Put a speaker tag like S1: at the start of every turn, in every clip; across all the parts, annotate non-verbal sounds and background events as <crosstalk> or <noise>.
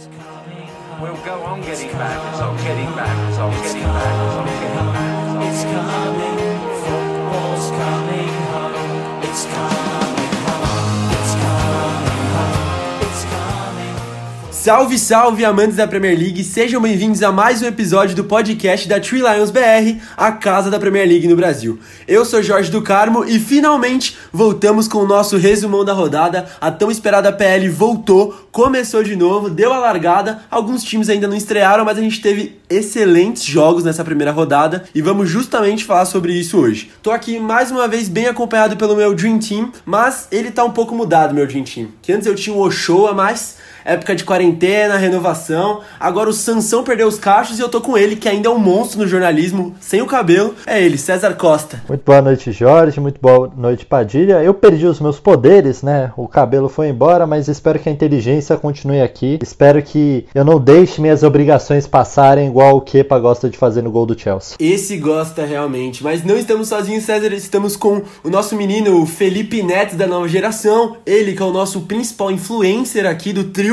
S1: We'll go on getting back, on getting back, on getting back, on getting back, it's back.
S2: Football's coming home. It's coming
S3: Salve, salve, amantes da Premier League! Sejam bem-vindos a mais um episódio do podcast da Tree Lions BR, a casa da Premier League no Brasil. Eu sou Jorge do Carmo e finalmente voltamos com o nosso resumão da rodada. A tão esperada PL voltou, começou de novo, deu a largada. Alguns times ainda não estrearam, mas a gente teve excelentes jogos nessa primeira rodada e vamos justamente falar sobre isso hoje. Tô aqui mais uma vez bem acompanhado pelo meu Dream Team, mas ele tá um pouco mudado, meu Dream Team. Que antes eu tinha o Ochoa, mas época de quarentena, renovação. Agora o Sansão perdeu os cachos e eu tô com ele, que ainda é um monstro no jornalismo, sem o cabelo. É ele, César Costa.
S4: Muito boa noite, Jorge. Muito boa noite, Padilha. Eu perdi os meus poderes, né? O cabelo foi embora, mas espero que a inteligência continue aqui. Espero que eu não deixe minhas obrigações passarem igual o Kepa gosta de fazer no gol do Chelsea.
S3: Esse gosta realmente, mas não estamos sozinhos, César. Estamos com o nosso menino o Felipe Neto da nova geração. Ele que é o nosso principal influencer aqui do trio.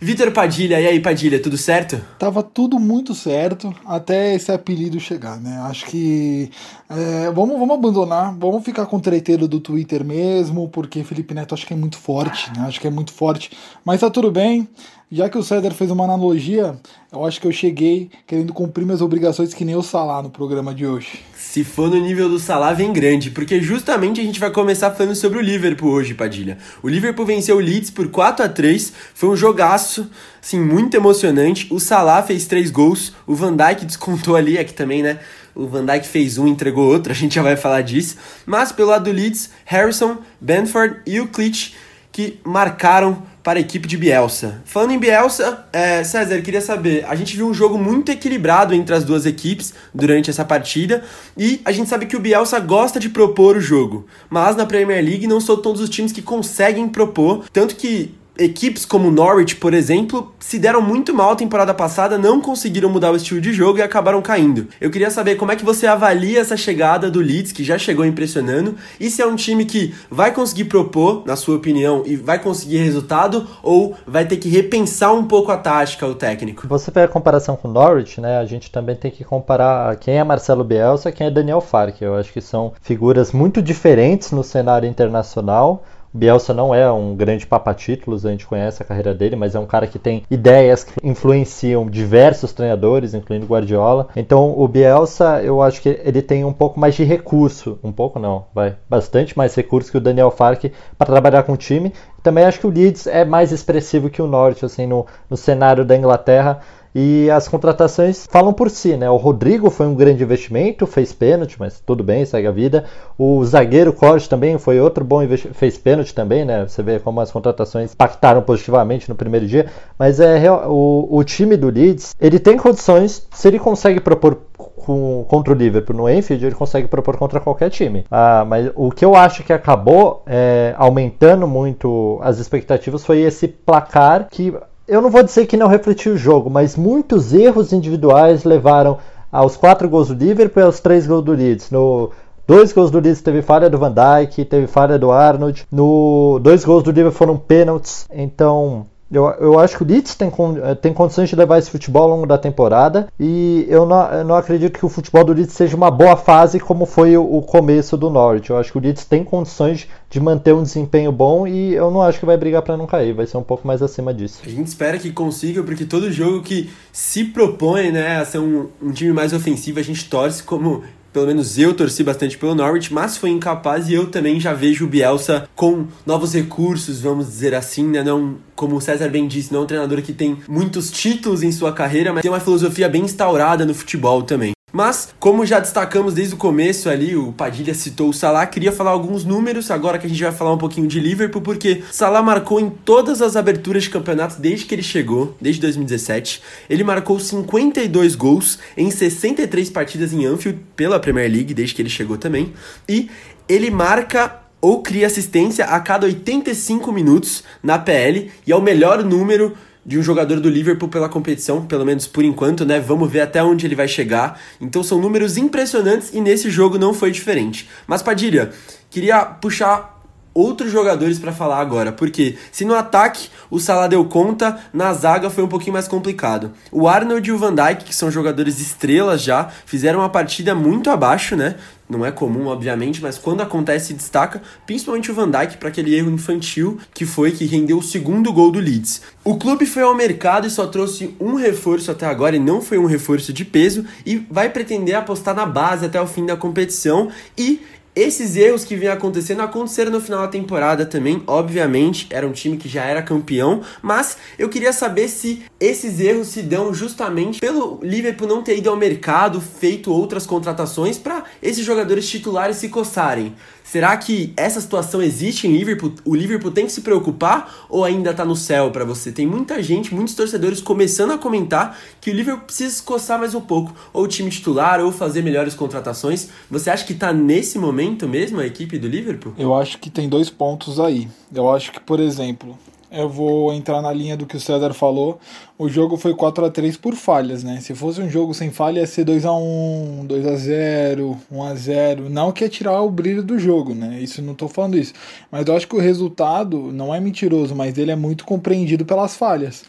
S3: Vitor Padilha, e aí Padilha, tudo certo?
S5: Tava tudo muito certo até esse apelido chegar, né? Acho que é, vamos, vamos abandonar, vamos ficar com o treiteiro do Twitter mesmo, porque Felipe Neto acho que é muito forte, né? Acho que é muito forte, mas tá tudo bem. Já que o César fez uma analogia, eu acho que eu cheguei querendo cumprir minhas obrigações que nem o Salah no programa de hoje.
S3: Se for no nível do Salah, vem grande, porque justamente a gente vai começar falando sobre o Liverpool hoje, Padilha. O Liverpool venceu o Leeds por 4 a 3 foi um jogaço, assim, muito emocionante. O Salah fez três gols, o Van Dijk descontou ali, aqui também, né? O Van Dijk fez um, entregou outro, a gente já vai falar disso. Mas pelo lado do Leeds, Harrison, Benford e o Klitsch que marcaram para a equipe de Bielsa. Falando em Bielsa, é, César, queria saber, a gente viu um jogo muito equilibrado entre as duas equipes durante essa partida e a gente sabe que o Bielsa gosta de propor o jogo, mas na Premier League não são todos os times que conseguem propor, tanto que equipes como Norwich, por exemplo, se deram muito mal a temporada passada, não conseguiram mudar o estilo de jogo e acabaram caindo. Eu queria saber como é que você avalia essa chegada do Leeds, que já chegou impressionando, e se é um time que vai conseguir propor, na sua opinião, e vai conseguir resultado, ou vai ter que repensar um pouco a tática, o técnico?
S4: Você fez a comparação com Norwich, né? A gente também tem que comparar quem é Marcelo Bielsa quem é Daniel Farke. Eu acho que são figuras muito diferentes no cenário internacional Bielsa não é um grande papa-títulos, a gente conhece a carreira dele, mas é um cara que tem ideias que influenciam diversos treinadores, incluindo Guardiola. Então, o Bielsa, eu acho que ele tem um pouco mais de recurso, um pouco não, vai, bastante mais recurso que o Daniel Farke para trabalhar com o time. Também acho que o Leeds é mais expressivo que o Norte, assim, no, no cenário da Inglaterra. E as contratações falam por si, né? O Rodrigo foi um grande investimento, fez pênalti, mas tudo bem, segue a vida. O zagueiro Corte também foi outro bom investimento, fez pênalti também, né? Você vê como as contratações impactaram positivamente no primeiro dia. Mas é o, o time do Leeds, ele tem condições, se ele consegue propor com, contra o Liverpool no Enfield, ele consegue propor contra qualquer time. Ah, mas o que eu acho que acabou é, aumentando muito as expectativas foi esse placar que eu não vou dizer que não refletiu o jogo, mas muitos erros individuais levaram aos quatro gols do Liverpool e aos três gols do Leeds. No dois gols do Leeds teve falha do Van Dijk, teve falha do Arnold. No dois gols do Liverpool foram pênaltis. Então eu, eu acho que o Leeds tem, eh, tem condições de levar esse futebol ao longo da temporada e eu não, eu não acredito que o futebol do Leeds seja uma boa fase como foi o, o começo do Norwich. Eu acho que o Leeds tem condições de manter um desempenho bom e eu não acho que vai brigar para não cair, vai ser um pouco mais acima disso.
S3: A gente espera que consiga, porque todo jogo que se propõe né, a ser um, um time mais ofensivo, a gente torce como pelo menos eu torci bastante pelo Norwich, mas foi incapaz e eu também já vejo o Bielsa com novos recursos, vamos dizer assim, né? Não, como o César bem disse, não é um treinador que tem muitos títulos em sua carreira, mas tem uma filosofia bem instaurada no futebol também. Mas, como já destacamos desde o começo ali, o Padilha citou o Salah, queria falar alguns números, agora que a gente vai falar um pouquinho de Liverpool, porque Salah marcou em todas as aberturas de campeonatos desde que ele chegou, desde 2017. Ele marcou 52 gols em 63 partidas em Anfield pela Premier League, desde que ele chegou também. E ele marca ou cria assistência a cada 85 minutos na PL, e é o melhor número de um jogador do Liverpool pela competição, pelo menos por enquanto, né? Vamos ver até onde ele vai chegar. Então são números impressionantes e nesse jogo não foi diferente. Mas Padilha, queria puxar outros jogadores para falar agora, porque se no ataque o Salah deu conta, na zaga foi um pouquinho mais complicado. O Arnold e o Van Dijk, que são jogadores estrelas já, fizeram uma partida muito abaixo, né? Não é comum, obviamente, mas quando acontece destaca, principalmente o Van Dijk para aquele erro infantil que foi que rendeu o segundo gol do Leeds. O clube foi ao mercado e só trouxe um reforço até agora e não foi um reforço de peso e vai pretender apostar na base até o fim da competição e esses erros que vinham acontecendo aconteceram no final da temporada também, obviamente, era um time que já era campeão, mas eu queria saber se esses erros se dão justamente pelo Liverpool não ter ido ao mercado, feito outras contratações para esses jogadores titulares se coçarem. Será que essa situação existe em Liverpool? O Liverpool tem que se preocupar ou ainda tá no céu para você? Tem muita gente, muitos torcedores começando a comentar que o Liverpool precisa se coçar mais um pouco, ou o time titular, ou fazer melhores contratações. Você acha que tá nesse momento mesmo a equipe do Liverpool?
S5: Eu acho que tem dois pontos aí. Eu acho que, por exemplo, eu vou entrar na linha do que o César falou. O jogo foi 4 a 3 por falhas, né? Se fosse um jogo sem falha, ia ser 2 a 1 2 a 0 1 a 0 Não que é tirar o brilho do jogo, né? Isso não tô falando isso. Mas eu acho que o resultado não é mentiroso, mas ele é muito compreendido pelas falhas.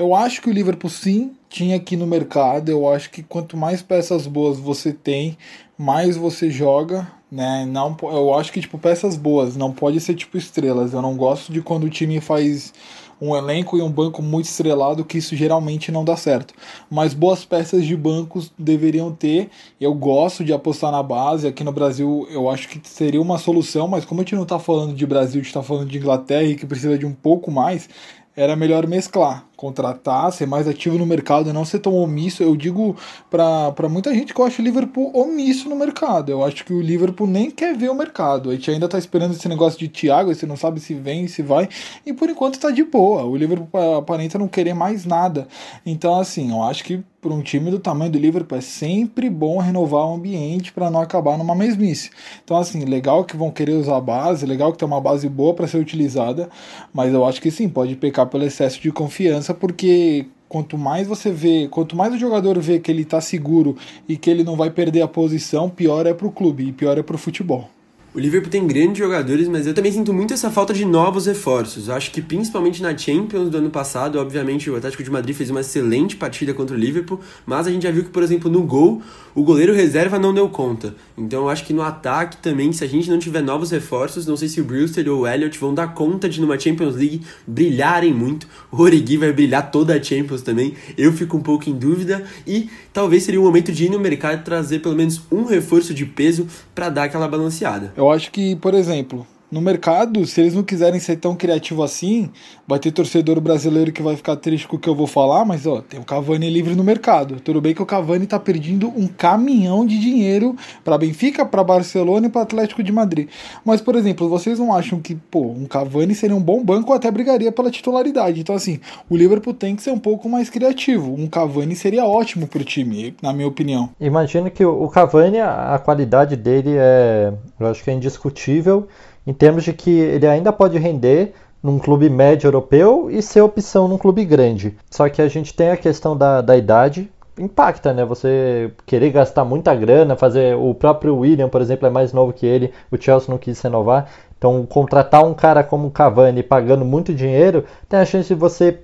S5: Eu acho que o Liverpool sim tinha aqui no mercado. Eu acho que quanto mais peças boas você tem, mais você joga, né? Não, eu acho que tipo peças boas, não pode ser tipo estrelas. Eu não gosto de quando o time faz um elenco e um banco muito estrelado, que isso geralmente não dá certo. Mas boas peças de bancos deveriam ter. Eu gosto de apostar na base. Aqui no Brasil eu acho que seria uma solução, mas como a gente não está falando de Brasil, a gente está falando de Inglaterra e que precisa de um pouco mais, era melhor mesclar contratar, ser mais ativo no mercado, não ser tão omisso. Eu digo para muita gente que eu acho o Liverpool omisso no mercado. Eu acho que o Liverpool nem quer ver o mercado. A gente ainda tá esperando esse negócio de Thiago, você não sabe se vem, se vai, e por enquanto tá de boa. O Liverpool aparenta não querer mais nada. Então, assim, eu acho que para um time do tamanho do Liverpool é sempre bom renovar o ambiente para não acabar numa mesmice. Então, assim, legal que vão querer usar a base, legal que tem uma base boa para ser utilizada, mas eu acho que sim, pode pecar pelo excesso de confiança porque quanto mais você vê, quanto mais o jogador vê que ele está seguro e que ele não vai perder a posição, pior é para o clube e pior é para o futebol.
S3: O Liverpool tem grandes jogadores, mas eu também sinto muito essa falta de novos reforços. Acho que principalmente na Champions do ano passado, obviamente o Atlético de Madrid fez uma excelente partida contra o Liverpool, mas a gente já viu que, por exemplo, no gol, o goleiro reserva não deu conta. Então eu acho que no ataque também, se a gente não tiver novos reforços, não sei se o Brewster ou o Elliott vão dar conta de numa Champions League brilharem muito. O Origi vai brilhar toda a Champions também. Eu fico um pouco em dúvida e talvez seria o momento de ir no mercado e trazer pelo menos um reforço de peso para dar aquela balanceada.
S5: Eu acho que, por exemplo, no mercado, se eles não quiserem ser tão criativo assim, vai ter torcedor brasileiro que vai ficar triste com o que eu vou falar, mas ó, tem o Cavani livre no mercado. Tudo bem que o Cavani tá perdendo um caminhão de dinheiro para Benfica, para Barcelona e para Atlético de Madrid. Mas, por exemplo, vocês não acham que, pô, um Cavani seria um bom banco ou até brigaria pela titularidade? Então, assim, o Liverpool tem que ser um pouco mais criativo. Um Cavani seria ótimo pro time, na minha opinião.
S4: Imagino que o Cavani, a qualidade dele é, eu acho que é indiscutível em termos de que ele ainda pode render num clube médio europeu e ser opção num clube grande. Só que a gente tem a questão da, da idade, impacta, né? Você querer gastar muita grana, fazer o próprio William, por exemplo, é mais novo que ele, o Chelsea não quis renovar. Então, contratar um cara como o Cavani pagando muito dinheiro, tem a chance de você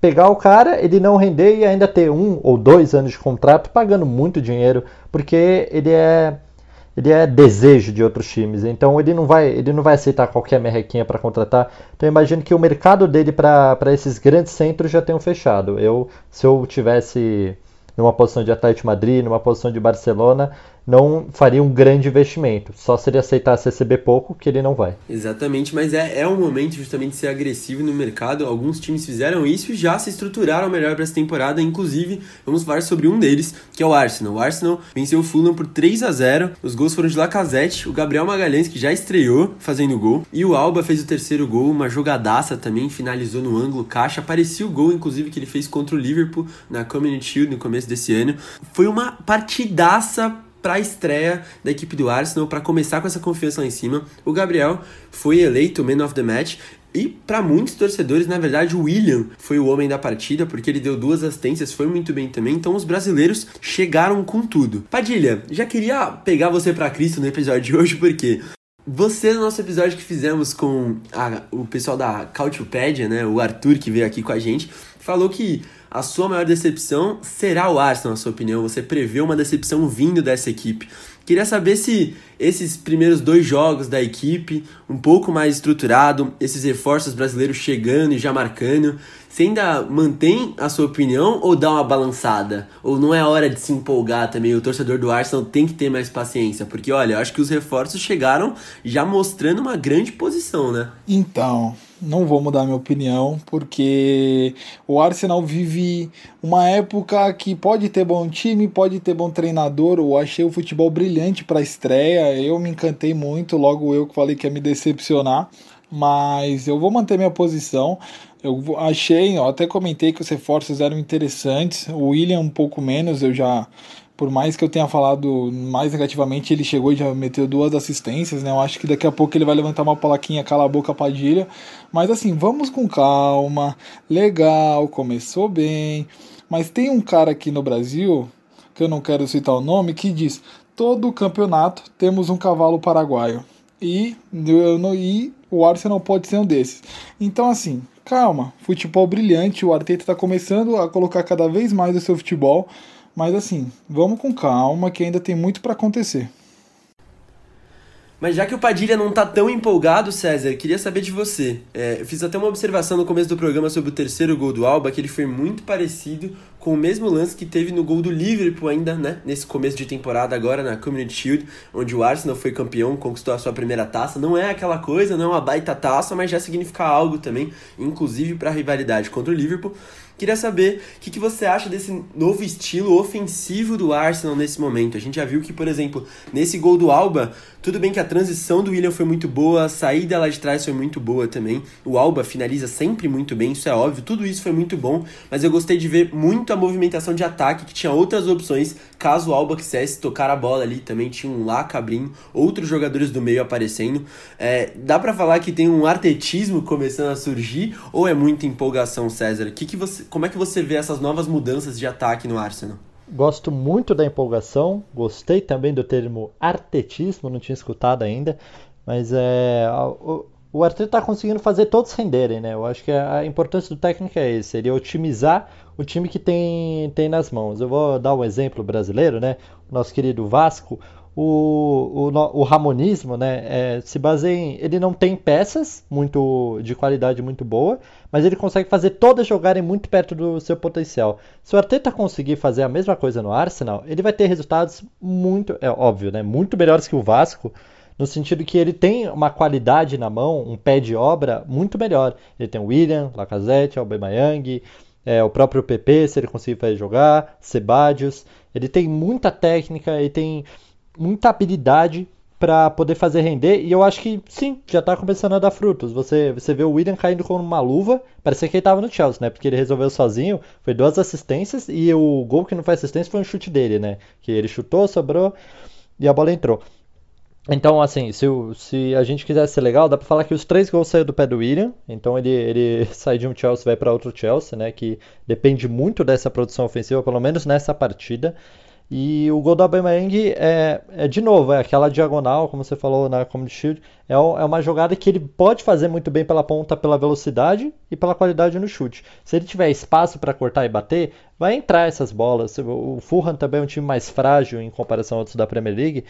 S4: pegar o cara, ele não render e ainda ter um ou dois anos de contrato pagando muito dinheiro, porque ele é ele é desejo de outros times, então ele não vai, ele não vai aceitar qualquer merrequinha para contratar. Então eu imagino que o mercado dele para esses grandes centros já tenham fechado. Eu, se eu tivesse numa posição de Atlético Madrid, numa posição de Barcelona, não faria um grande investimento. Só se ele aceitasse receber pouco, que ele não vai.
S3: Exatamente, mas é, é um momento justamente de ser agressivo no mercado. Alguns times fizeram isso e já se estruturaram melhor para essa temporada. Inclusive, vamos falar sobre um deles, que é o Arsenal. O Arsenal venceu o Fulham por 3 a 0 Os gols foram de Lacazette, o Gabriel Magalhães, que já estreou fazendo gol, e o Alba fez o terceiro gol, uma jogadaça também, finalizou no ângulo caixa. Parecia o gol, inclusive, que ele fez contra o Liverpool na Community Shield no começo desse ano. Foi uma partidaça para a estreia da equipe do Arsenal, para começar com essa confiança lá em cima. O Gabriel foi eleito Man of the Match. E para muitos torcedores, na verdade, o William foi o homem da partida, porque ele deu duas assistências, foi muito bem também. Então os brasileiros chegaram com tudo. Padilha, já queria pegar você para Cristo no episódio de hoje, porque Você, no nosso episódio que fizemos com a- o pessoal da Couchpédia, né, o Arthur que veio aqui com a gente, falou que a sua maior decepção será o Arsenal, na sua opinião. Você prevê uma decepção vindo dessa equipe. Queria saber se esses primeiros dois jogos da equipe, um pouco mais estruturado, esses reforços brasileiros chegando e já marcando, você ainda mantém a sua opinião ou dá uma balançada? Ou não é hora de se empolgar também? O torcedor do Arsenal tem que ter mais paciência, porque olha, eu acho que os reforços chegaram já mostrando uma grande posição, né?
S5: Então, não vou mudar minha opinião, porque o Arsenal vive uma época que pode ter bom time, pode ter bom treinador. Eu achei o futebol brilhante para a estreia, eu me encantei muito, logo eu que falei que ia me decepcionar, mas eu vou manter minha posição. Eu achei, ó, até comentei que os reforços eram interessantes, o William um pouco menos, eu já por mais que eu tenha falado mais negativamente, ele chegou e já meteu duas assistências, né? Eu acho que daqui a pouco ele vai levantar uma plaquinha, cala a boca, Padilha. Mas assim, vamos com calma, legal, começou bem. Mas tem um cara aqui no Brasil, que eu não quero citar o nome, que diz: todo campeonato temos um cavalo paraguaio. E, eu e o Arsenal pode ser um desses. Então, assim, calma, futebol brilhante. O Arteta está começando a colocar cada vez mais o seu futebol. Mas assim, vamos com calma que ainda tem muito para acontecer.
S3: Mas já que o Padilha não tá tão empolgado, César, queria saber de você. É, eu fiz até uma observação no começo do programa sobre o terceiro gol do Alba, que ele foi muito parecido com o mesmo lance que teve no gol do Liverpool ainda, né? Nesse começo de temporada agora na Community Shield, onde o Arsenal foi campeão, conquistou a sua primeira taça. Não é aquela coisa, não é uma baita taça, mas já significa algo também, inclusive para a rivalidade contra o Liverpool. Queria saber o que, que você acha desse novo estilo ofensivo do Arsenal nesse momento. A gente já viu que, por exemplo, nesse gol do Alba, tudo bem que a transição do William foi muito boa, a saída lá de trás foi muito boa também. O Alba finaliza sempre muito bem, isso é óbvio, tudo isso foi muito bom, mas eu gostei de ver muito a movimentação de ataque, que tinha outras opções, caso o Alba quisesse tocar a bola ali, também tinha um lá Cabrinho, outros jogadores do meio aparecendo. É, dá pra falar que tem um artetismo começando a surgir, ou é muita empolgação, César? Que que você, como é que você vê essas novas mudanças de ataque no Arsenal?
S4: Gosto muito da empolgação, gostei também do termo artetismo, não tinha escutado ainda, mas é, o, o Arteta está conseguindo fazer todos renderem, né? Eu acho que a, importância do técnico é esse, ele otimizar o time que tem, tem nas mãos. Eu vou dar um exemplo brasileiro, né? O nosso querido Vasco, o, o, o Ramonismo, né, é, se baseia em. Ele não tem peças muito de qualidade muito boa, mas ele consegue fazer todas jogarem muito perto do seu potencial. Se o Arteta conseguir fazer a mesma coisa no Arsenal, ele vai ter resultados muito, é óbvio, né, muito melhores que o Vasco, no sentido que ele tem uma qualidade na mão, um pé de obra muito melhor. Ele tem o William, Lacazette, Aubameyang, é, o próprio PP, se ele conseguir fazer jogar, Sebadios. Ele tem muita técnica, ele tem muita habilidade para poder fazer render e eu acho que sim, já tá começando a dar frutos. Você, você vê o William caindo com uma luva, parecia que ele tava no Chelsea, né? Porque ele resolveu sozinho, foi duas assistências e o gol que não foi assistência foi um chute dele, né? Que ele chutou, sobrou e a bola entrou. Então, assim, se, se a gente quiser ser legal, dá pra falar que os três gols saíram do pé do William. Então ele, ele <laughs> sai de um Chelsea e vai para outro Chelsea, né? Que depende muito dessa produção ofensiva, pelo menos nessa partida. E o gol do Aubameyang é, é de novo, é aquela diagonal, como você falou na Comedy Shield, é, o- é uma jogada que ele pode fazer muito bem pela ponta, pela velocidade e pela qualidade no chute. Se ele tiver espaço para cortar e bater, vai entrar essas bolas. O Fulham também é um time mais frágil em comparação a outros da Premier League.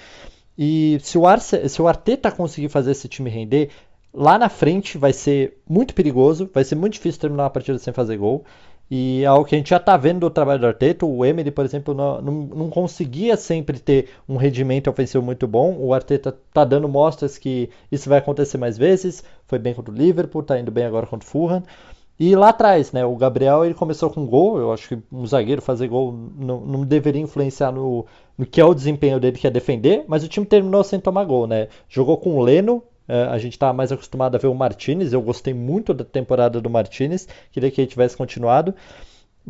S4: E se o, Arce, se o Arteta conseguir fazer esse time render, lá na frente vai ser muito perigoso, vai ser muito difícil terminar uma partida sem fazer gol. E é algo que a gente já está vendo do trabalho do Arteta, o Emery, por exemplo, não, não, não conseguia sempre ter um rendimento ofensivo muito bom. O Arteta está dando mostras que isso vai acontecer mais vezes. Foi bem contra o Liverpool, está indo bem agora contra o Fulham. E lá atrás, né, o Gabriel ele começou com gol, eu acho que um zagueiro fazer gol não, não deveria influenciar no, no que é o desempenho dele, que é defender, mas o time terminou sem tomar gol, né? Jogou com o Leno, a gente está mais acostumado a ver o Martinez, eu gostei muito da temporada do Martinez, queria que ele tivesse continuado.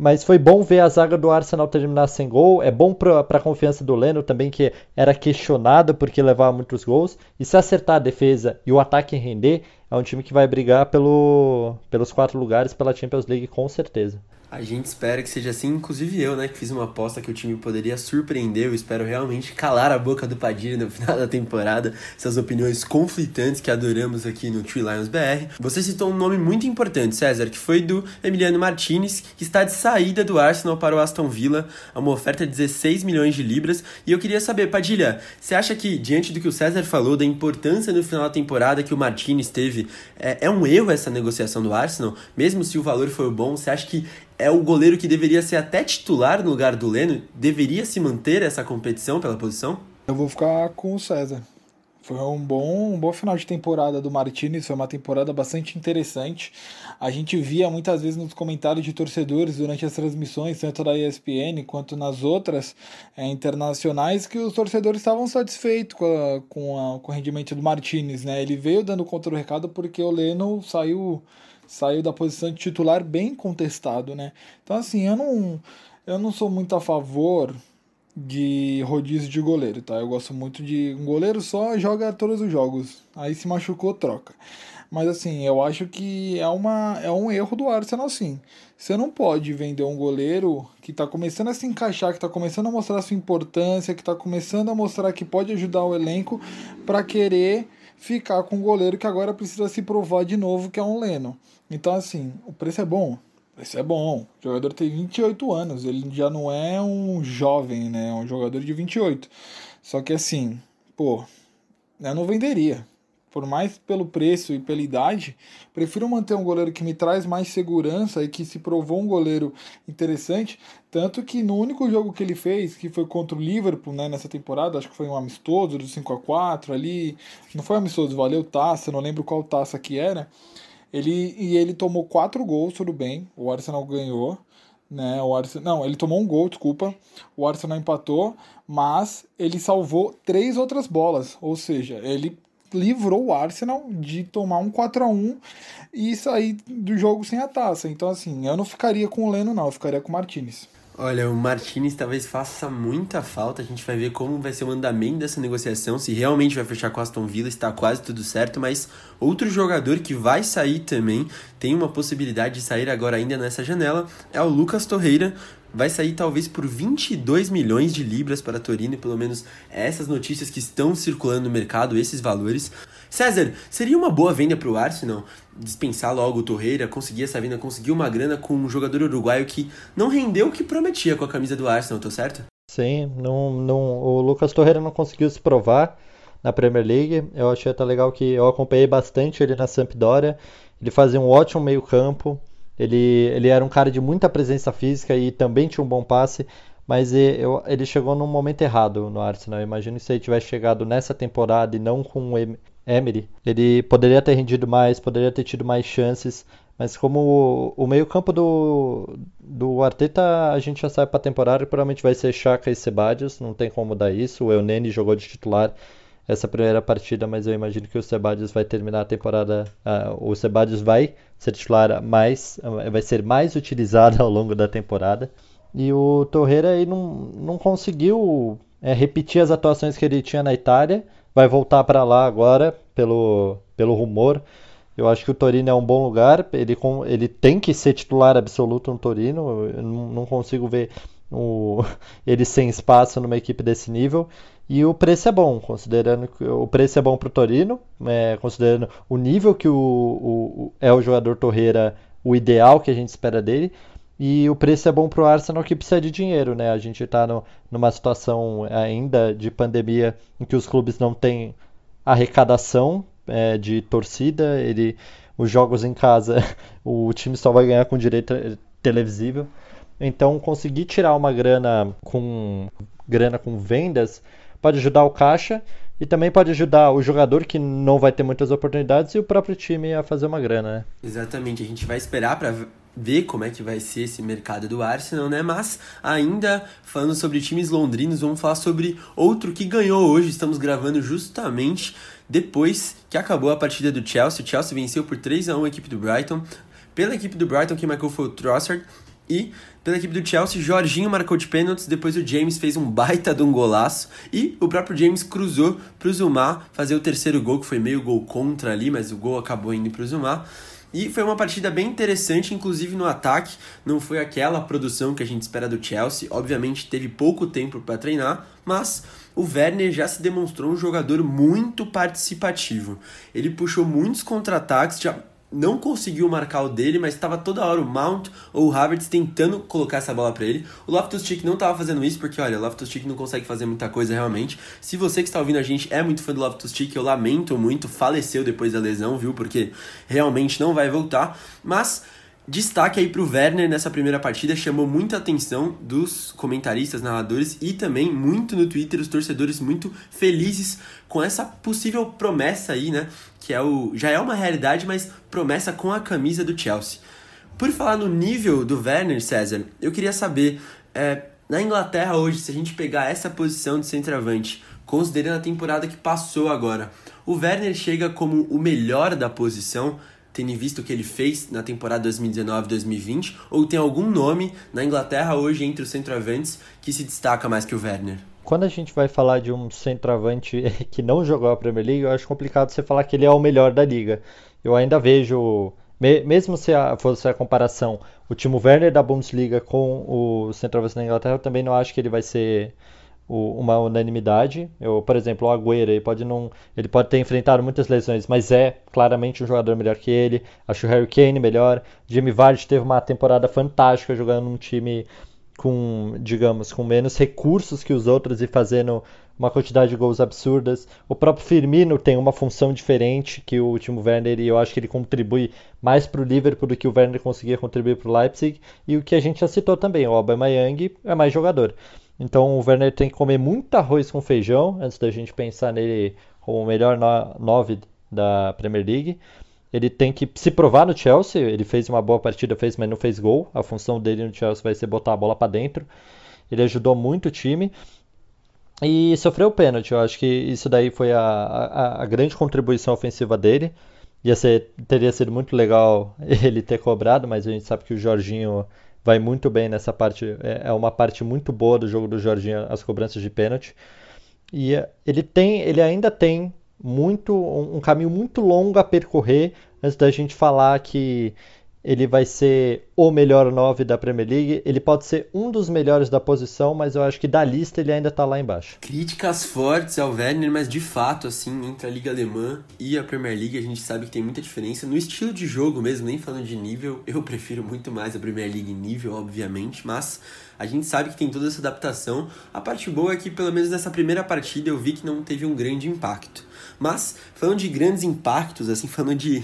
S4: Mas foi bom ver a zaga do Arsenal terminar sem gol. É bom para a confiança do Leno também, que era questionado porque levava muitos gols. E se acertar a defesa e o ataque render, é um time que vai brigar pelo, pelos quatro lugares pela Champions League com certeza.
S3: A gente espera que seja assim, inclusive eu, né, que fiz uma aposta que o time poderia surpreender. Eu espero realmente calar a boca do Padilha no <laughs> final da temporada. Essas opiniões conflitantes que adoramos aqui no Tree Lions BR. Você citou um nome muito importante, César, que foi do Emiliano Martinez, que está de saída do Arsenal para o Aston Villa, a uma oferta de 16 milhões de libras. E eu queria saber, Padilha, você acha que, diante do que o César falou, da importância no final da temporada que o Martinez teve, é, é um erro essa negociação do Arsenal? Mesmo se o valor for bom, você acha que é o goleiro que deveria ser até titular no lugar do Leno, deveria se manter essa competição pela posição?
S5: Eu vou ficar com o César. Foi um bom, um bom final de temporada do Martinez, foi uma temporada bastante interessante. A gente via muitas vezes nos comentários de torcedores durante as transmissões, tanto da ESPN quanto nas outras é, internacionais, que os torcedores estavam satisfeitos com, a, com, a, com o rendimento do Martinez. Né? Ele veio dando conta do recado porque o Leno saiu saiu da posição de titular bem contestado, né? Então assim, eu não eu não sou muito a favor de rodízio de goleiro, tá? Eu gosto muito de um goleiro só joga todos os jogos. Aí se machucou, troca. Mas assim, eu acho que é, uma, é um erro do Arsenal sim. Você não pode vender um goleiro que está começando a se encaixar, que está começando a mostrar sua importância, que está começando a mostrar que pode ajudar o elenco para querer ficar com um goleiro que agora precisa se provar de novo que é um Leno. Então, assim, o preço é bom. O preço é bom. O jogador tem 28 anos, ele já não é um jovem, né? É um jogador de 28. Só que, assim, pô, eu não venderia. Por mais pelo preço e pela idade, prefiro manter um goleiro que me traz mais segurança e que se provou um goleiro interessante. Tanto que no único jogo que ele fez, que foi contra o Liverpool né, nessa temporada, acho que foi um amistoso do 5 a 4 ali. Não foi amistoso, valeu taça, não lembro qual taça que era ele, e ele tomou quatro gols, tudo bem. O Arsenal ganhou. Né, o Arsenal, não, ele tomou um gol, desculpa. O Arsenal empatou, mas ele salvou três outras bolas. Ou seja, ele livrou o Arsenal de tomar um 4 a 1 e sair do jogo sem a taça. Então, assim, eu não ficaria com o Leno, não, eu ficaria com o Martinez.
S3: Olha, o Martinez talvez faça muita falta. A gente vai ver como vai ser o andamento dessa negociação, se realmente vai fechar com Aston Villa, está quase tudo certo. Mas outro jogador que vai sair também, tem uma possibilidade de sair agora ainda nessa janela, é o Lucas Torreira. Vai sair talvez por 22 milhões de libras para Torino, pelo menos essas notícias que estão circulando no mercado, esses valores. César, seria uma boa venda para o Arsenal dispensar logo o Torreira, conseguir essa venda, conseguir uma grana com um jogador uruguaio que não rendeu o que prometia com a camisa do Arsenal, tô certo?
S4: Sim, não, não, o Lucas Torreira não conseguiu se provar na Premier League. Eu achei até legal que eu acompanhei bastante ele na Sampdoria. Ele fazia um ótimo meio-campo. Ele, ele era um cara de muita presença física e também tinha um bom passe mas ele chegou num momento errado no Arsenal. Eu imagino se ele tivesse chegado nessa temporada e não com o Emery, ele poderia ter rendido mais, poderia ter tido mais chances. Mas como o, meio-campo do, do Arteta, a gente já sabe para a temporada, provavelmente vai ser Chaka e Sebadios, não tem como mudar isso. O Eunene jogou de titular essa primeira partida, mas eu imagino que o Sebadios vai terminar a temporada. Uh, o Sebadios vai ser titular mais, vai ser mais utilizado ao longo da temporada. E o Torreira aí não, não conseguiu é, repetir as atuações que ele tinha na Itália. Vai voltar para lá agora, pelo, pelo rumor. Eu acho que o Torino é um bom lugar. Ele, ele tem que ser titular absoluto no Torino. Eu não, não consigo ver o, <laughs> ele sem espaço numa equipe desse nível. E o preço é bom, considerando que o preço é bom para o Torino, é, considerando o nível que o, o, é o jogador Torreira, o ideal que a gente espera dele. E o preço é bom para o Arsenal que precisa de dinheiro, né? A gente está numa situação ainda de pandemia em que os clubes não têm arrecadação é, de torcida. Ele, os jogos em casa, <laughs> o time só vai ganhar com direito televisível. Então, conseguir tirar uma grana com grana com vendas pode ajudar o caixa e também pode ajudar o jogador que não vai ter muitas oportunidades e o próprio time a fazer uma grana, né?
S3: Exatamente, a gente vai esperar para ver como é que vai ser esse mercado do Arsenal, né? Mas ainda falando sobre times londrinos, vamos falar sobre outro que ganhou hoje. Estamos gravando justamente depois que acabou a partida do Chelsea. O Chelsea venceu por 3 a 1 a equipe do Brighton. Pela equipe do Brighton que marcou foi o Trossard. E pela equipe do Chelsea, Jorginho marcou de pênaltis, depois o James fez um baita de um golaço e o próprio James cruzou pro Zuma fazer o terceiro gol, que foi meio gol contra ali, mas o gol acabou indo pro Zuma. E foi uma partida bem interessante, inclusive no ataque. Não foi aquela produção que a gente espera do Chelsea. Obviamente teve pouco tempo para treinar, mas o Werner já se demonstrou um jogador muito participativo. Ele puxou muitos contra-ataques, já não conseguiu marcar o dele, mas estava toda hora o Mount ou o Havertz tentando colocar essa bola para ele. O Loftus-Cheek não estava fazendo isso, porque olha, o Loftus-Cheek não consegue fazer muita coisa realmente. Se você que está ouvindo a gente é muito fã do Loftus-Cheek, eu lamento muito, faleceu depois da lesão, viu? Porque realmente não vai voltar, mas Destaque aí para o Werner nessa primeira partida, chamou muita atenção dos comentaristas, narradores e também muito no Twitter, os torcedores muito felizes com essa possível promessa aí, né? Que é o, já é uma realidade, mas promessa com a camisa do Chelsea. Por falar no nível do Werner, César, eu queria saber, é, na Inglaterra hoje, se a gente pegar essa posição de centroavante, considerando a temporada que passou agora, o Werner chega como o melhor da posição, tendo visto o que ele fez na temporada 2019-2020, ou tem algum nome na Inglaterra hoje entre os centroavantes que se destaca mais que o Werner?
S4: Quando a gente vai falar de um centroavante <laughs> que não jogou a Premier League, eu acho complicado você falar que ele é o melhor da liga. Eu ainda vejo, mesmo se a, fosse a comparação, o Timo Werner da Bundesliga com o centroavante da Inglaterra, eu também não acho que ele vai ser uma unanimidade. Eu, por exemplo, o Agüero, ele pode não, ele pode ter enfrentado muitas lesões, mas é claramente um jogador melhor que ele. Acho o Harry Kane melhor. Jimmy Vardy teve uma temporada fantástica jogando num time com, digamos, com menos recursos que os outros e fazendo uma quantidade de gols absurdas. O próprio Firmino tem uma função diferente que o último Werner e eu acho que ele contribui mais para o Liverpool do que o Werner conseguia contribuir para o Leipzig. E o que a gente já citou também, o Aubameyang é mais jogador. Então o Werner tem que comer muito arroz com feijão antes da gente pensar nele como o melhor 9 da Premier League. Ele tem que se provar no Chelsea. Ele fez uma boa partida, fez, mas não fez gol. A função dele no Chelsea vai ser botar a bola para dentro. Ele ajudou muito o time. E sofreu o pênalti. Eu acho que isso daí foi a, a, a grande contribuição ofensiva dele. Ia ser, teria sido muito legal <laughs> ele ter cobrado, mas a gente sabe que o Jorginho vai muito bem nessa parte. É, é uma parte muito boa do jogo do Jorginho, as cobranças de pênalti. E é, ele tem, ele ainda tem muito um caminho muito longo a percorrer antes da gente falar que ele vai ser o melhor 9 da Premier League. Ele pode ser um dos melhores da posição, mas eu acho que da lista ele ainda está lá embaixo.
S3: Críticas fortes ao Werner, mas de fato, assim, entre a Liga Alemã e a Premier League, a gente sabe que tem muita diferença. No estilo de jogo mesmo, nem falando de nível, eu prefiro muito mais a Premier League nível, obviamente, mas a gente sabe que tem toda essa adaptação. A parte boa é que, pelo menos nessa primeira partida, eu vi que não teve um grande impacto. Mas, falando de grandes impactos, assim, <laughs> falando de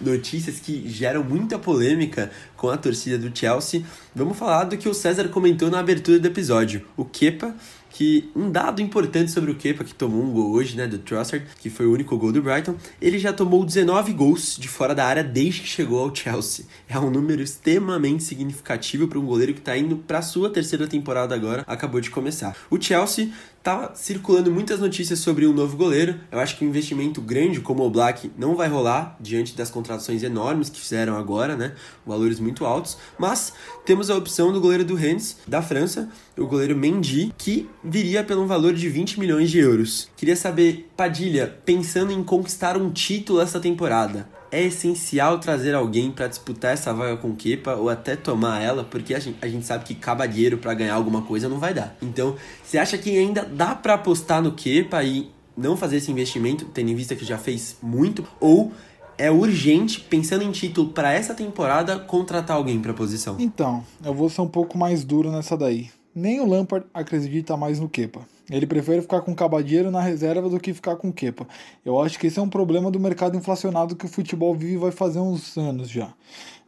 S3: notícias que geram muita polêmica com a torcida do Chelsea, vamos falar do que o César comentou na abertura do episódio. O Kepa que um dado importante sobre o Kepa, que tomou um gol hoje, né, do Trossard, que foi o único gol do Brighton, ele já tomou 19 gols de fora da área desde que chegou ao Chelsea. É um número extremamente significativo para um goleiro que está indo para sua terceira temporada agora, acabou de começar. O Chelsea tá circulando muitas notícias sobre um novo goleiro. Eu acho que um investimento grande como o Black não vai rolar diante das contratações enormes que fizeram agora, né? Valores muito altos. Mas temos a opção do goleiro do Rennes, da França, o goleiro Mendy, que viria pelo valor de 20 milhões de euros. Queria saber, Padilha, pensando em conquistar um título essa temporada, é essencial trazer alguém para disputar essa vaga com Kepa ou até tomar ela, porque a gente, a gente sabe que cabalheiro para ganhar alguma coisa não vai dar. Então, você acha que ainda dá para apostar no Kepa e não fazer esse investimento, tendo em vista que já fez muito, ou é urgente, pensando em título para essa temporada, contratar alguém para a posição?
S5: Então, eu vou ser um pouco mais duro nessa daí. Nem o Lampard acredita mais no Kepa. Ele prefere ficar com o Cabadeiro na reserva do que ficar com o Kepa. Eu acho que esse é um problema do mercado inflacionado que o futebol vive vai fazer uns anos já.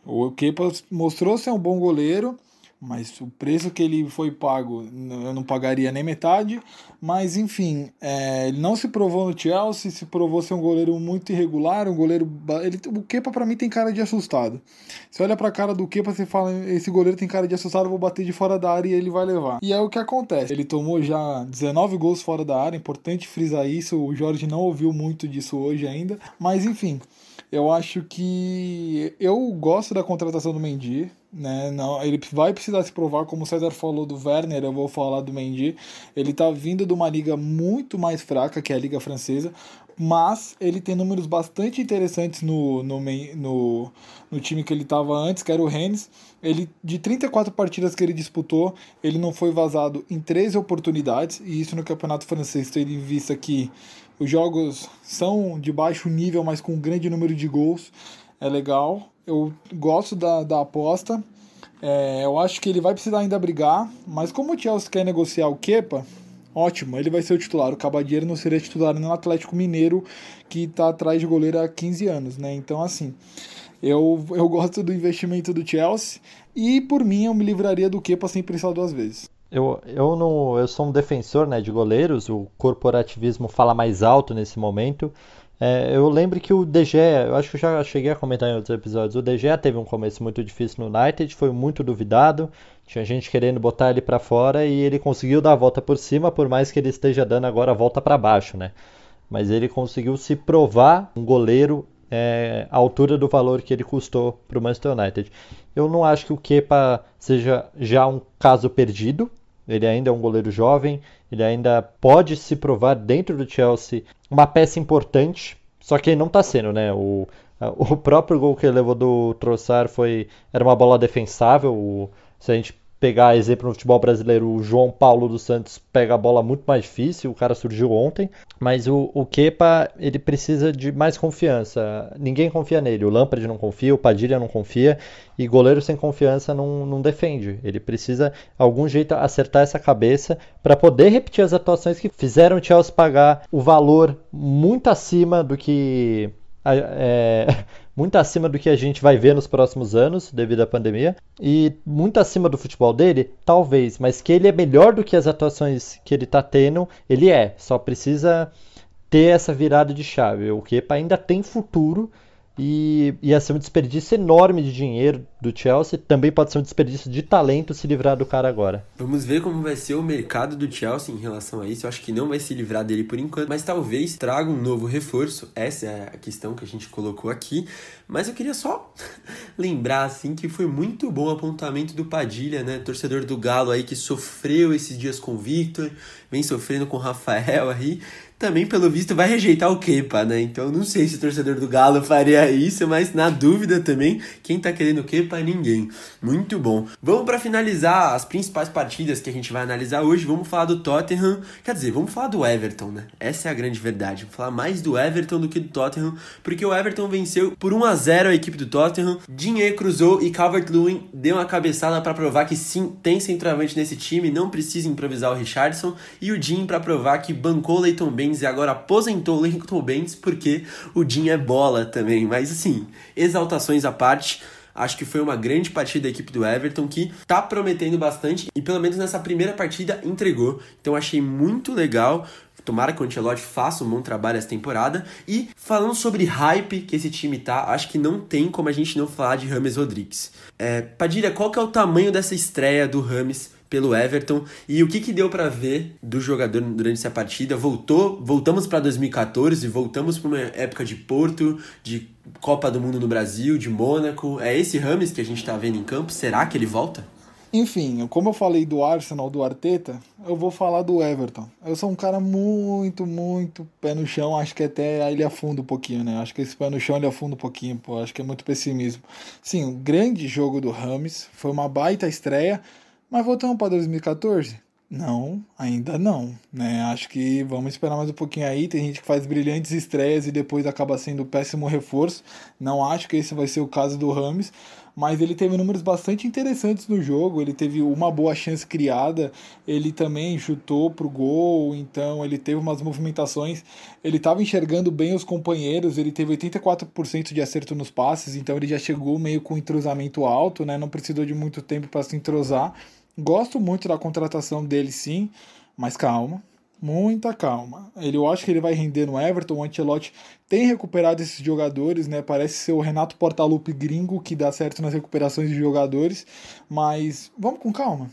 S5: O Kepa mostrou ser um bom goleiro, mas o preço que ele foi pago eu não pagaria nem metade. Mas enfim, é, ele não se provou no Chelsea, se provou ser um goleiro muito irregular, um goleiro. Ele, o Kepa para mim tem cara de assustado. Você olha pra cara do Kepa, você fala: esse goleiro tem cara de assustado, vou bater de fora da área e ele vai levar. E é o que acontece. Ele tomou já 19 gols fora da área, importante frisar isso. O Jorge não ouviu muito disso hoje ainda, mas enfim. Eu acho que eu gosto da contratação do Mendy. Né? Não, ele vai precisar se provar, como o César falou do Werner, eu vou falar do Mendy. Ele tá vindo de uma liga muito mais fraca que é a liga francesa, mas ele tem números bastante interessantes no, no, no, no time que ele estava antes, que era o Rennes. Ele, de 34 partidas que ele disputou, ele não foi vazado em 13 oportunidades, e isso no campeonato francês, tendo em vista que os jogos são de baixo nível, mas com um grande número de gols, é legal. Eu gosto da, da aposta. É, eu acho que ele vai precisar ainda brigar, mas como o Chelsea quer negociar o Kepa, ótimo, ele vai ser o titular. O Cabadiero não seria titular no Atlético Mineiro, que está atrás de goleiro há 15 anos, né? Então, assim, eu, eu gosto do investimento do Chelsea e, por mim, eu me livraria do Kepa sem pensar duas vezes.
S4: Eu, eu, não, eu sou um defensor né, de goleiros, o corporativismo fala mais alto nesse momento. É, eu lembro que o DG, eu acho que eu já cheguei a comentar em outros episódios, o DG teve um começo muito difícil no United, foi muito duvidado, tinha gente querendo botar ele para fora e ele conseguiu dar a volta por cima, por mais que ele esteja dando agora a volta para baixo, né? Mas ele conseguiu se provar um goleiro é, à altura do valor que ele custou para o Manchester United. Eu não acho que o Kepa seja já um caso perdido, ele ainda é um goleiro jovem, ele ainda pode se provar dentro do Chelsea uma peça importante, só que ele não está sendo, né? O, <laughs> o próprio gol que ele levou do Trossard foi era uma bola defensável. O, se a gente pegar exemplo no futebol brasileiro, o João Paulo dos Santos pega a bola muito mais difícil, o cara surgiu ontem, mas o, o Kepa, ele precisa de mais confiança. Ninguém confia nele, o Lampard não confia, o Padilha não confia, e goleiro sem confiança não, não defende. Ele precisa, algum jeito, acertar essa cabeça para poder repetir as atuações que fizeram o Chelsea pagar o valor muito acima do que é, muito acima do que a gente vai ver nos próximos anos, devido à pandemia, e muito acima do futebol dele, talvez, mas que ele é melhor do que as atuações que ele está tendo, ele é, só precisa ter essa virada de chave. O Kepa ainda tem futuro e ia ser um desperdício enorme de dinheiro do Chelsea. Também pode ser um desperdício de talento se livrar do cara agora.
S3: Vamos ver como vai ser o mercado do Chelsea em relação a isso. Eu acho que não vai se livrar dele por enquanto, mas talvez traga um novo reforço. Essa é a questão que a gente colocou aqui. Mas eu queria só <laughs> lembrar assim que foi muito bom o apontamento do Padilha, né? Torcedor do Galo aí que sofreu esses dias com o Victor, vem sofrendo com o Rafael aí também, pelo visto, vai rejeitar o Kepa, né? Então, não sei se o torcedor do Galo faria isso, mas na dúvida também, quem tá querendo o Kepa ninguém. Muito bom. Vamos para finalizar as principais partidas que a gente vai analisar hoje. Vamos falar do Tottenham, quer dizer, vamos falar do Everton, né? Essa é a grande verdade. Vamos falar mais do Everton do que do Tottenham, porque o Everton venceu por 1 a 0 a equipe do Tottenham. Dinhe cruzou e Calvert-Lewin deu uma cabeçada para provar que sim, tem centroavante nesse time, não precisa improvisar o Richardson, e o Jim para provar que bancou o Leighton Baines e agora aposentou o Leighton Baines porque o Jim é bola também. Mas assim, exaltações à parte. Acho que foi uma grande partida da equipe do Everton que tá prometendo bastante e pelo menos nessa primeira partida entregou. Então achei muito legal. Tomara que o Ancelotti faça um bom trabalho essa temporada. E falando sobre hype que esse time tá, acho que não tem como a gente não falar de Rames Rodrigues. É, Padilha, qual que é o tamanho dessa estreia do Rames pelo Everton e o que, que deu para ver do jogador durante essa partida. Voltou, voltamos para 2014, voltamos para uma época de Porto, de Copa do Mundo no Brasil, de Mônaco. É esse Rames que a gente está vendo em campo? Será que ele volta?
S5: Enfim, como eu falei do Arsenal, do Arteta, eu vou falar do Everton. Eu sou um cara muito, muito pé no chão. Acho que até ele afunda um pouquinho, né? Acho que esse pé no chão ele afunda um pouquinho, pô. Acho que é muito pessimismo. Sim, o grande jogo do Rames. Foi uma baita estreia. Mas voltamos para 2014? Não, ainda não, né? Acho que vamos esperar mais um pouquinho aí. Tem gente que faz brilhantes estreias e depois acaba sendo péssimo reforço. Não acho que esse vai ser o caso do Rames, mas ele teve números bastante interessantes no jogo. Ele teve uma boa chance criada, ele também chutou pro gol, então ele teve umas movimentações. Ele estava enxergando bem os companheiros, ele teve 84% de acerto nos passes, então ele já chegou meio com entrosamento alto, né? Não precisou de muito tempo para se entrosar. Gosto muito da contratação dele, sim, mas calma, muita calma. Ele, eu acho que ele vai render no Everton. O Ancelotti tem recuperado esses jogadores, né? Parece ser o Renato Portaluppi gringo que dá certo nas recuperações de jogadores, mas vamos com calma.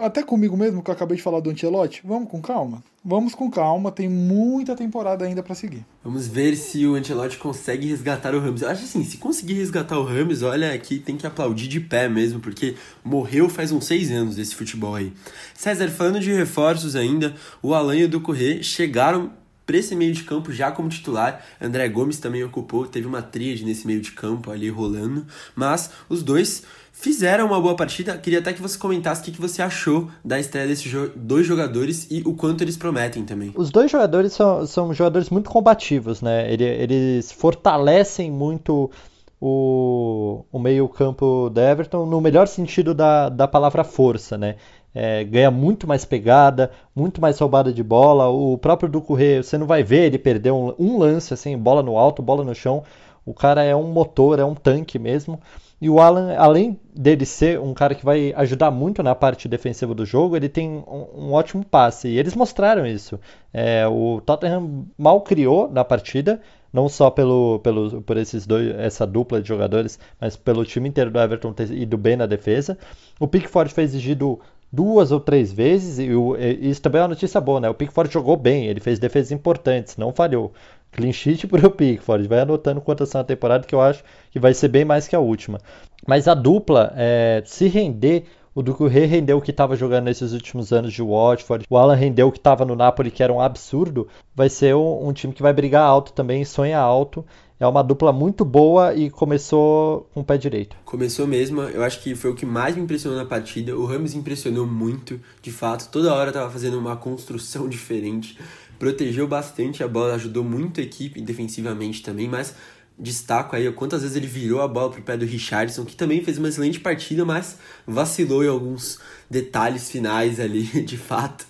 S5: Até comigo mesmo, que eu acabei de falar do Ancelotti. Vamos com calma? Vamos com calma, tem muita temporada ainda para seguir.
S3: Vamos ver se o Ancelotti consegue resgatar o Ramos. Eu acho assim, se conseguir resgatar o Ramos, olha, aqui tem que aplaudir de pé mesmo, porque morreu faz uns seis anos desse futebol aí. César, falando de reforços ainda, o Alan e o Ducorré chegaram para esse meio de campo já como titular. André Gomes também ocupou, teve uma tríade nesse meio de campo ali rolando, mas os dois fizeram uma boa partida. Queria até que você comentasse o que você achou da estreia desses dois jogadores e o quanto eles prometem também.
S4: Os dois jogadores são, são jogadores muito combativos, né? Eles fortalecem muito o, o meio-campo da Everton no melhor sentido da, da palavra força, né? É, ganha muito mais pegada, muito mais roubada de bola. O próprio Ducurre, você não vai ver ele perder um, um lance assim, bola no alto, bola no chão. O cara é um motor, é um tanque mesmo. E o Alan, além dele ser um cara que vai ajudar muito na parte defensiva do jogo, ele tem um, um ótimo passe. E eles mostraram isso. É, o Tottenham mal criou na partida, não só pelo, pelo, por esses dois, essa dupla de jogadores, mas pelo time inteiro do Everton ter ido bem na defesa. O Pickford foi exigido duas ou três vezes, e, o, e isso também é uma notícia boa, né? O Pickford jogou bem, ele fez defesas importantes, não falhou. Clean sheet <laughs> pro Pickford. Vai anotando quantas são a temporada, que eu acho que vai ser bem mais que a última. Mas a dupla, é, se render, o Ducouré rendeu o que estava jogando nesses últimos anos de Watford. O Alan rendeu o que estava no Napoli, que era um absurdo. Vai ser um, um, time que vai brigar alto também, sonha alto. É uma dupla muito boa e começou com o pé direito.
S3: Começou mesmo, eu acho que foi o que mais me impressionou na partida. O Ramos impressionou muito, de fato. Toda hora estava fazendo uma construção <laughs> diferente protegeu bastante a bola, ajudou muito a equipe defensivamente também, mas destaco aí quantas vezes ele virou a bola pro pé do Richardson, que também fez uma excelente partida, mas vacilou em alguns detalhes finais ali, <laughs> de fato.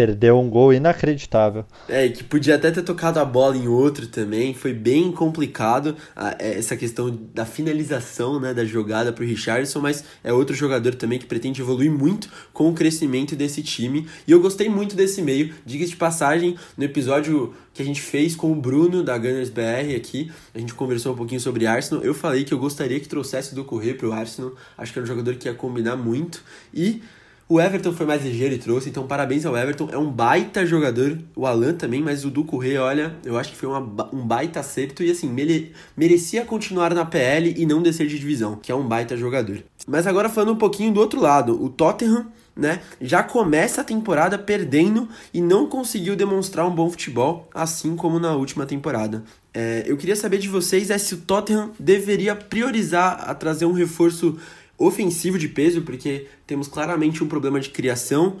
S4: Perdeu um gol inacreditável.
S3: É, que podia até ter tocado a bola em outro também. Foi bem complicado é, essa questão da finalização né, da jogada para o Richardson, mas é outro jogador também que pretende evoluir muito com o crescimento desse time. E eu gostei muito desse meio. Diga-se de passagem, no episódio que a gente fez com o Bruno da Gunners BR aqui, a gente conversou um pouquinho sobre Arsenal. Eu falei que eu gostaria que trouxesse do Correio para o Arsenal. Acho que era um jogador que ia combinar muito. E o Everton foi mais ligeiro e trouxe, então parabéns ao Everton. É um baita jogador, o Alan também, mas o Duco Rei, olha, eu acho que foi uma, um baita acerto e assim, mere, merecia continuar na PL e não descer de divisão, que é um baita jogador. Mas agora falando um pouquinho do outro lado, o Tottenham, né, já começa a temporada perdendo e não conseguiu demonstrar um bom futebol, assim como na última temporada. É, eu queria saber de vocês é se o Tottenham deveria priorizar a trazer um reforço ofensivo de peso, porque temos claramente um problema de criação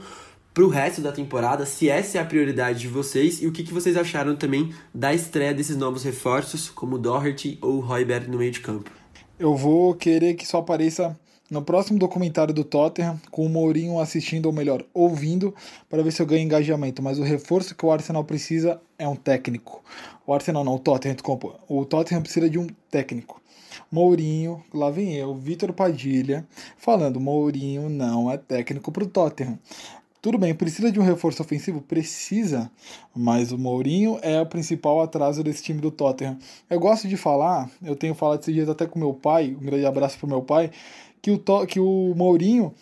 S3: para o resto da temporada, se essa é a prioridade de vocês e o que, que vocês acharam também da estreia desses novos reforços, como Doherty ou Royberg no meio de campo.
S5: Eu vou querer que só apareça no próximo documentário do Tottenham, com o Mourinho assistindo, ou melhor, ouvindo, para ver se eu ganho engajamento. Mas o reforço que o Arsenal precisa é um técnico. O Arsenal não, o Tottenham, O Tottenham precisa de um técnico. Mourinho, lá vem eu, Vitor Padilha, falando: Mourinho não é técnico para o Tottenham. Tudo bem, precisa de um reforço ofensivo? Precisa, mas o Mourinho é o principal atraso desse time do Tottenham. Eu gosto de falar, eu tenho falado esses dias até com meu pai, um grande abraço pro meu pai, que o, que o Mourinho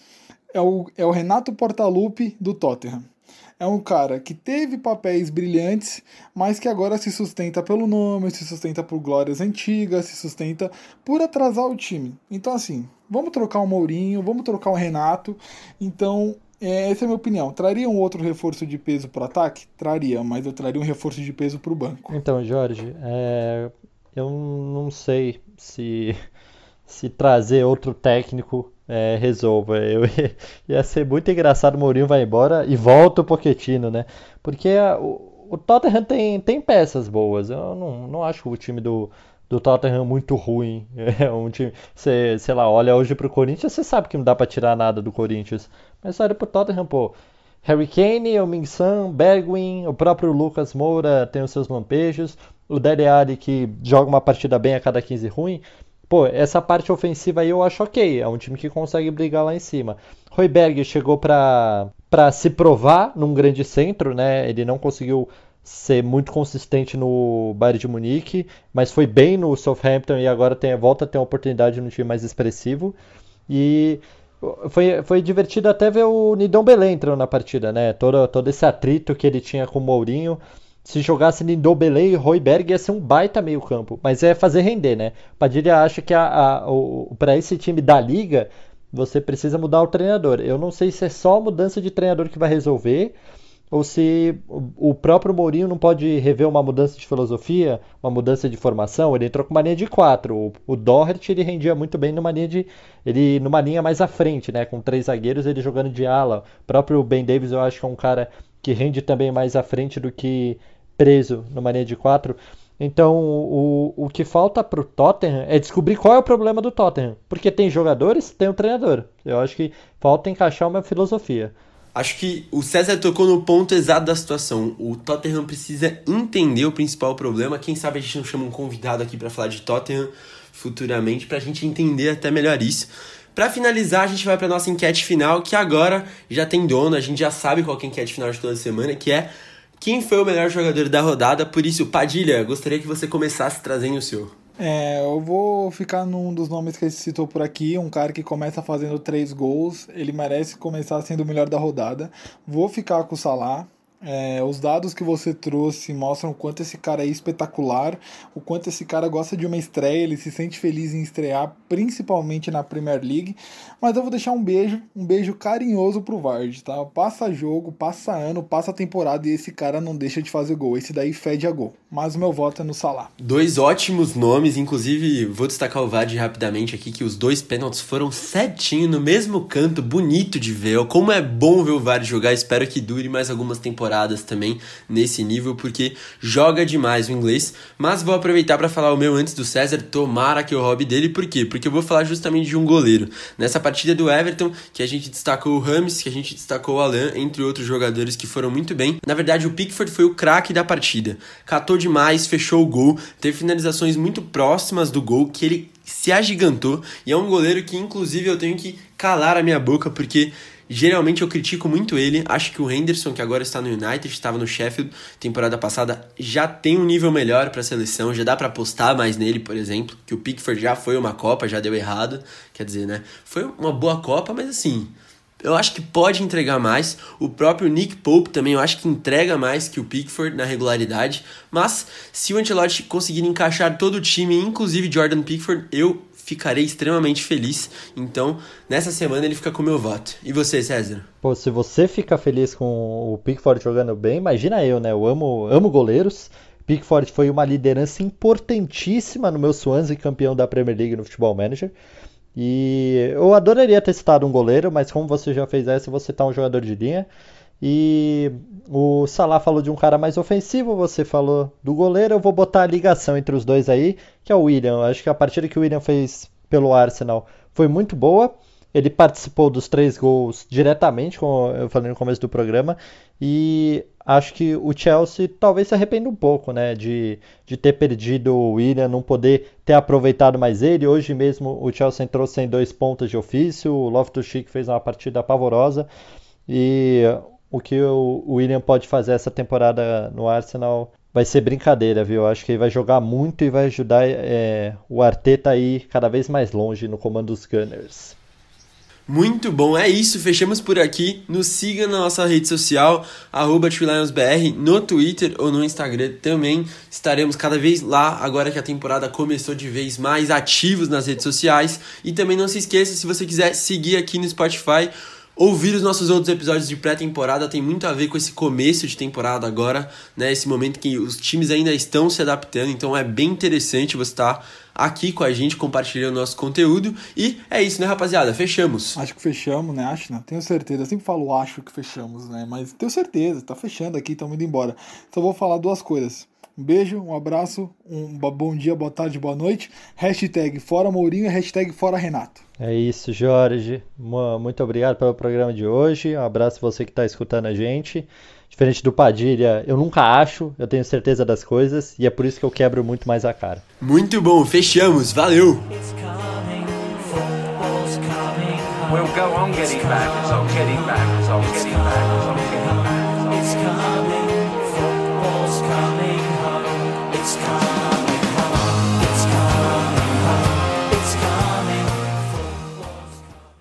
S5: é o, é o Renato Portaluppi do Tottenham é um cara que teve papéis brilhantes, mas que agora se sustenta pelo nome, se sustenta por glórias antigas, se sustenta por atrasar o time. Então, assim, vamos trocar o Mourinho, vamos trocar o Renato. Então, é, essa é a minha opinião. Traria um outro reforço de peso para ataque? Traria, mas eu traria um reforço de peso para o banco.
S4: Então, Jorge, é, eu não sei se, se trazer outro técnico é, resolva. Eu, <laughs> ia ser muito engraçado o Mourinho vai embora e volta o Pochettino, né? Porque a, o, o, Tottenham tem, tem peças boas. Eu não, não acho o time do, do Tottenham muito ruim. <laughs> É um time, você, sei lá, olha hoje pro Corinthians, você sabe que não dá para tirar nada do Corinthians. Mas olha pro Tottenham, pô. Harry Kane, o Ming-San, Bergwin, o próprio Lucas Moura tem os seus lampejos, o Dele Alli que joga uma partida bem a cada 15 ruim. Pô, essa parte ofensiva aí eu acho ok. É um time que consegue brigar lá em cima. Royberg chegou para para se provar num grande centro, né? Ele não conseguiu ser muito consistente no Bayern de Munique, mas foi bem no Southampton e agora tem, volta a ter uma oportunidade no time mais expressivo. E Foi, foi divertido até ver o Nidon Belém entrando na partida, né? Todo, todo esse atrito que ele tinha com o Mourinho. Se jogasse Nidon Belém e Royberg ia ser um baita meio campo. Mas é fazer render, né? Padilha acha que para esse time da Liga, você precisa mudar o treinador. Eu não sei se é só a mudança de treinador que vai resolver ou se o próprio Mourinho não pode rever uma mudança de filosofia, uma mudança de formação. Ele entrou com uma linha de quatro. O, o Doherty ele rendia muito bem numa linha de ele numa linha mais à frente, né, com três zagueiros, ele jogando de ala. O próprio Ben Davis eu acho que é um cara que rende também mais à frente do que preso numa linha de quatro. Então, o, o que falta para o Tottenham é descobrir qual é o problema do Tottenham. Porque tem jogadores, tem um treinador. Eu acho que falta encaixar uma filosofia.
S3: Acho que o César tocou no ponto exato da situação. O Tottenham precisa entender o principal problema. Quem sabe a gente não chama um convidado aqui para falar de Tottenham futuramente, para a gente entender até melhor isso. Para finalizar, a gente vai para nossa enquete final, que agora já tem dono, a gente já sabe qual é a enquete final de toda semana, que é quem foi o melhor jogador da rodada. Por isso, Padilha, gostaria que você começasse trazendo o seu.
S5: É, eu vou ficar num dos nomes que ele citou por aqui, um cara que começa fazendo três gols, ele merece começar sendo o melhor da rodada. Vou ficar com o Salah, é, os dados que você trouxe mostram o quanto esse cara é espetacular, o quanto esse cara gosta de uma estreia, ele se sente feliz em estrear, principalmente na Premier League. Mas eu vou deixar um beijo, um beijo carinhoso pro Vard, tá? Passa jogo, passa ano, passa temporada e esse cara não deixa de fazer gol. Esse daí fede a gol. Mas o meu voto é no Salah.
S3: Dois ótimos nomes, inclusive vou destacar o Vard rapidamente aqui, que os dois pênaltis foram certinho no mesmo canto, bonito de ver. Como é bom ver o Vard jogar, espero que dure mais algumas temporadas temporadas também nesse nível, porque joga demais o inglês. Mas vou aproveitar para falar o meu antes do César, tomara que eu roube dele, por quê? Porque eu vou falar justamente de um goleiro. Nessa partida do Everton, que a gente destacou o Rames, que a gente destacou o Alan, entre outros jogadores que foram muito bem. Na verdade, o Pickford foi o craque da partida. Catou demais, fechou o gol, teve finalizações muito próximas do gol, que ele se agigantou, e é um goleiro que, inclusive, eu tenho que calar a minha boca, porque Geralmente eu critico muito ele. Acho que o Henderson, que agora está no United, estava no Sheffield temporada passada, já tem um nível melhor para a seleção. Já dá para apostar mais nele, por exemplo. Que o Pickford já foi uma Copa, já deu errado. Quer dizer, né? Foi uma boa Copa, mas assim. Eu acho que pode entregar mais. O próprio Nick Pope também eu acho que entrega mais que o Pickford na regularidade. Mas se o Ancelotti conseguir encaixar todo o time, inclusive Jordan Pickford, eu ficarei extremamente feliz. Então, nessa semana ele fica com o meu voto. E você, César?
S4: Pô, se você fica feliz com o Pickford jogando bem, imagina eu, né? Eu amo, amo goleiros. Pickford foi uma liderança importantíssima no meu Swansea, campeão da Premier League no Futebol Manager. E eu adoraria ter citado um goleiro, mas como você já fez essa, você tá um jogador de linha. E o Salah falou de um cara mais ofensivo, você falou do goleiro. Eu vou botar a ligação entre os dois aí, que é o William. Eu acho que a partida que o William fez pelo Arsenal foi muito boa. Ele participou dos três gols diretamente, como eu falei no começo do programa. E acho que o Chelsea talvez se arrependa um pouco, né? De, de ter perdido o William, não poder ter aproveitado mais ele. Hoje mesmo o Chelsea entrou sem dois pontos de ofício. O Loftus-Cheek fez uma partida pavorosa. E o que o William pode fazer essa temporada no Arsenal vai ser brincadeira, viu? Acho que ele vai jogar muito e vai ajudar é, o Arteta a ir cada vez mais longe no comando dos Gunners.
S3: Muito bom, é isso, fechamos por aqui. Nos siga na nossa rede social, arroba no Twitter ou no Instagram também. Estaremos cada vez lá, agora que a temporada começou de vez mais ativos nas redes sociais. E também não se esqueça, se você quiser seguir aqui no Spotify, Ouvir os nossos outros episódios de pré-temporada tem muito a ver com esse começo de temporada agora, né? Esse momento que os times ainda estão se adaptando, então é bem interessante você estar aqui com a gente compartilhando nosso conteúdo. E é isso, né, rapaziada? Fechamos.
S5: Acho que fechamos, né? Acho, não. Tenho certeza. Eu sempre falo acho que fechamos, né? Mas tenho certeza, tá fechando aqui, estamos indo embora. Só vou falar duas coisas. Um beijo, um abraço, um bom dia, boa tarde, boa noite. Hashtag fora Mourinho e hashtag fora Renato.
S4: É isso, Jorge. Muito obrigado pelo programa de hoje. Um abraço você que está escutando a gente. Diferente do Padilha, eu nunca acho, eu tenho certeza das coisas e é por isso que eu quebro muito mais a cara.
S3: Muito bom, fechamos, valeu!
S1: We'll go on getting back, on getting back, on getting back, it's on